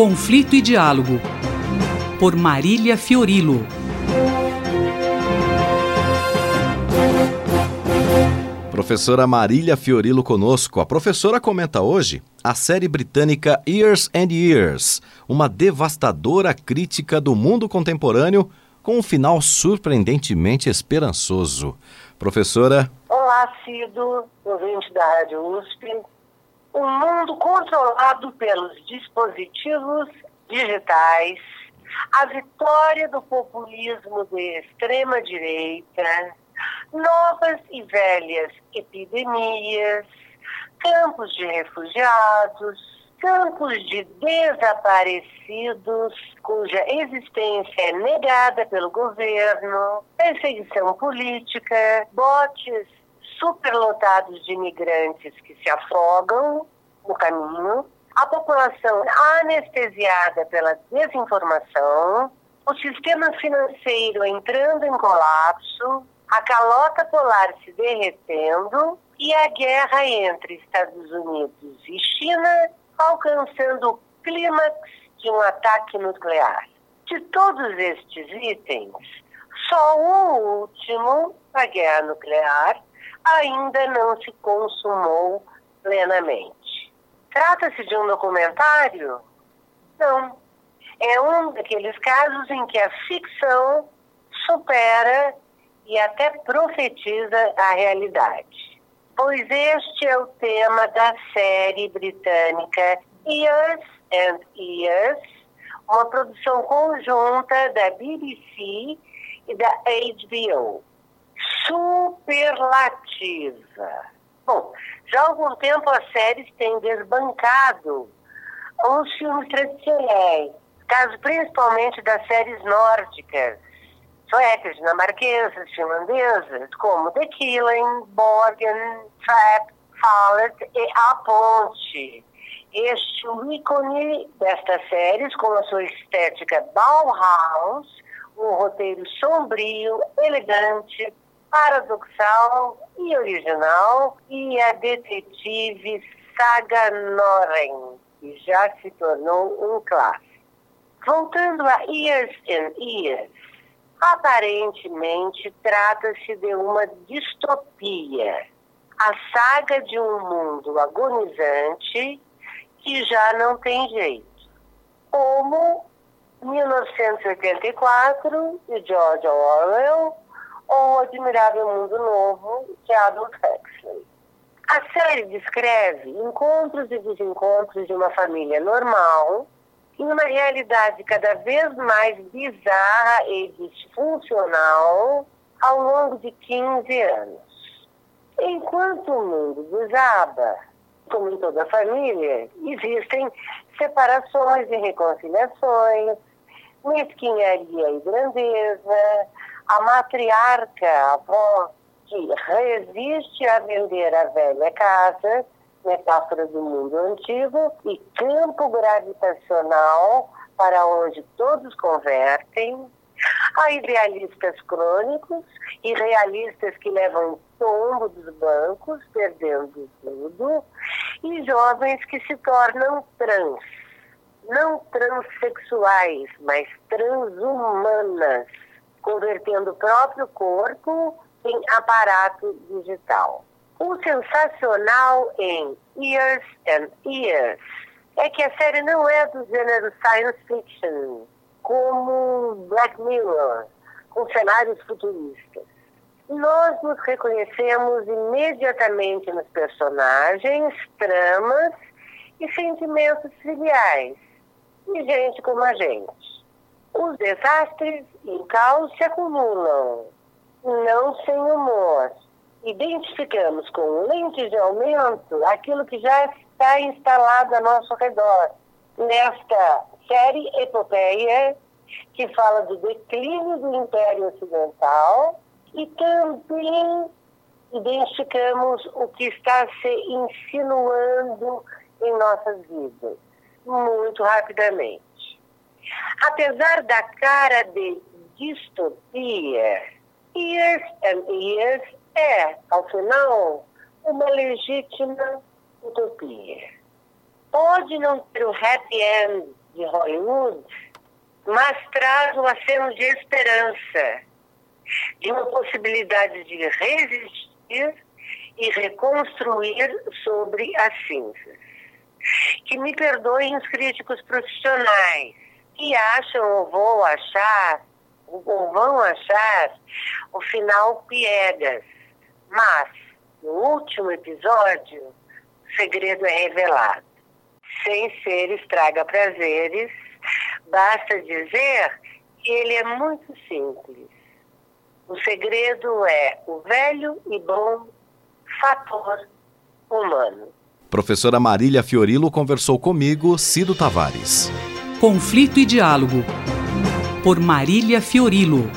Conflito e Diálogo, por Marília Fiorilo. Professora Marília Fiorilo conosco. A professora comenta hoje a série britânica Years and Years, uma devastadora crítica do mundo contemporâneo com um final surpreendentemente esperançoso. Professora. Olá, Cido, ouvinte da Rádio USP. Um mundo controlado pelos dispositivos digitais, a vitória do populismo de extrema-direita, novas e velhas epidemias, campos de refugiados, campos de desaparecidos cuja existência é negada pelo governo, perseguição política, botes superlotados de imigrantes que se afogam no caminho, a população anestesiada pela desinformação, o sistema financeiro entrando em colapso, a calota polar se derretendo e a guerra entre Estados Unidos e China alcançando o clímax de um ataque nuclear. De todos estes itens, só o último, a guerra nuclear, ainda não se consumou plenamente. Trata-se de um documentário? Não. É um daqueles casos em que a ficção supera e até profetiza a realidade. Pois este é o tema da série britânica Years and Years, uma produção conjunta da BBC e da HBO. Superlativa. Bom, já há algum tempo as séries têm desbancado os filmes tradicionais, caso principalmente das séries nórdicas suecas, dinamarquesas, finlandesas, como The Killing, Borgen, Trap, Fallet e A Ponte. Este o ícone destas séries, com a sua estética Bauhaus, um roteiro sombrio, elegante, paradoxal e original, e a detetive Saga Noren, que já se tornou um clássico. Voltando a Years and Years, Aparentemente, trata-se de uma distopia. A saga de um mundo agonizante que já não tem jeito. Como 1984, de George Orwell, ou O Admirável Mundo Novo, de Adolf Huxley. A série descreve encontros e desencontros de uma família normal em uma realidade cada vez mais bizarra e disfuncional ao longo de 15 anos. Enquanto o mundo desaba, como em toda família, existem separações e reconciliações, mesquinharia e grandeza, a matriarca, a avó, que resiste a vender a velha casa metáfora do mundo antigo, e campo gravitacional para onde todos convertem. Há idealistas crônicos e realistas que levam tombo dos bancos, perdendo tudo, e jovens que se tornam trans. Não transexuais, mas transhumanas, convertendo o próprio corpo em aparato digital. O sensacional em Years and Years é que a série não é do gênero science fiction, como Black Mirror, com cenários futuristas. Nós nos reconhecemos imediatamente nos personagens, tramas e sentimentos triviais, de gente como a gente. Os desastres e o caos se acumulam, não sem humor identificamos com lentes de aumento aquilo que já está instalado a nosso redor. Nesta série epopeia, que fala do declínio do Império Ocidental, e também identificamos o que está se insinuando em nossas vidas, muito rapidamente. Apesar da cara de distopia, years and years é, ao final, uma legítima utopia. Pode não ter o happy end de Hollywood, mas traz um aceno de esperança, de uma possibilidade de resistir e reconstruir sobre as cinzas. Que me perdoem os críticos profissionais que acham ou vão achar ou vão achar o final piegas, mas no último episódio o segredo é revelado. Sem ser estraga prazeres, basta dizer que ele é muito simples. O segredo é o velho e bom fator humano. Professora Marília Fiorilo conversou comigo, Cido Tavares. Conflito e Diálogo, por Marília Fiorilo.